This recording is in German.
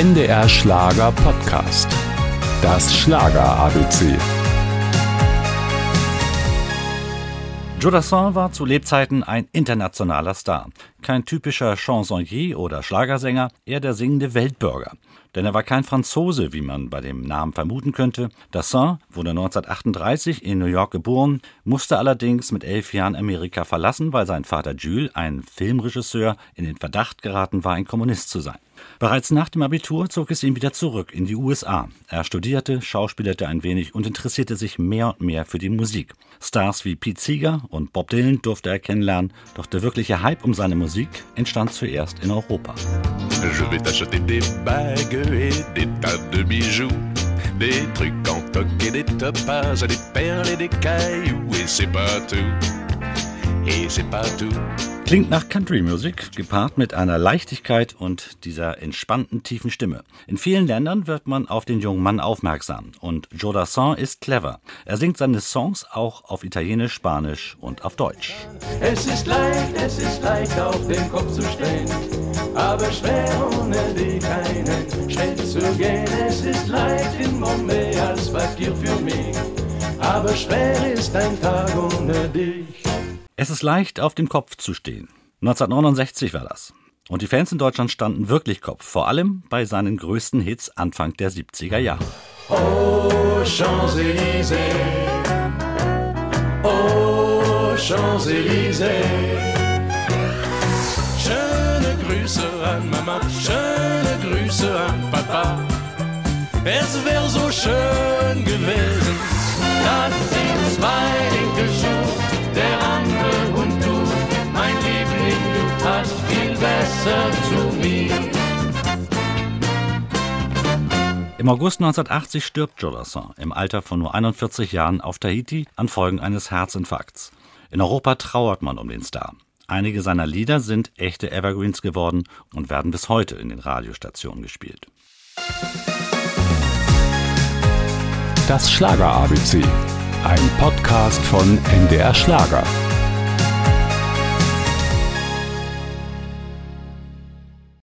NDR Schlager Podcast. Das Schlager ABC. Jodassin war zu Lebzeiten ein internationaler Star. Kein typischer Chansonnier oder Schlagersänger, eher der singende Weltbürger. Denn er war kein Franzose, wie man bei dem Namen vermuten könnte. Dassin wurde 1938 in New York geboren, musste allerdings mit elf Jahren Amerika verlassen, weil sein Vater Jules, ein Filmregisseur, in den Verdacht geraten war, ein Kommunist zu sein. Bereits nach dem Abitur zog es ihn wieder zurück in die USA. Er studierte, schauspielerte ein wenig und interessierte sich mehr und mehr für die Musik. Stars wie Pete Seeger und Bob Dylan durfte er kennenlernen, doch der wirkliche Hype um seine Musik entstand zuerst in Europa. Je vais t'acheter des bagues et des tas de bijoux. Des trucs en toc et des topages, des perles et des cailloux. Et c'est pas tout. Et c'est pas tout. Klingt nach Country Music, gepaart mit einer Leichtigkeit und dieser entspannten tiefen Stimme. In vielen Ländern wird man auf den jungen Mann aufmerksam und Joe Dassin ist clever. Er singt seine Songs auch auf Italienisch, Spanisch und auf Deutsch. Es ist leicht, es ist leicht auf den Kopf zu stehen, aber schwer ohne dich einen Schritt zu gehen. Es ist leicht in Bombay als Papier für mich, aber schwer ist ein Tag ohne dich. Es ist leicht, auf dem Kopf zu stehen. 1969 war das. Und die Fans in Deutschland standen wirklich Kopf, vor allem bei seinen größten Hits Anfang der 70er Jahre. Oh, Champs-Élysées, oh, Champs-Élysées. Grüße an Mama, schöne Grüße an Papa. Es wäre so schön gewesen, dass sie zwei Enkel schon der andere und du, mein Liebling, du passt viel besser zu mir. Im August 1980 stirbt Jodassin im Alter von nur 41 Jahren auf Tahiti an Folgen eines Herzinfarkts. In Europa trauert man um den Star. Einige seiner Lieder sind echte Evergreens geworden und werden bis heute in den Radiostationen gespielt. Das Schlager ABC ein Podcast von NDR Schlager.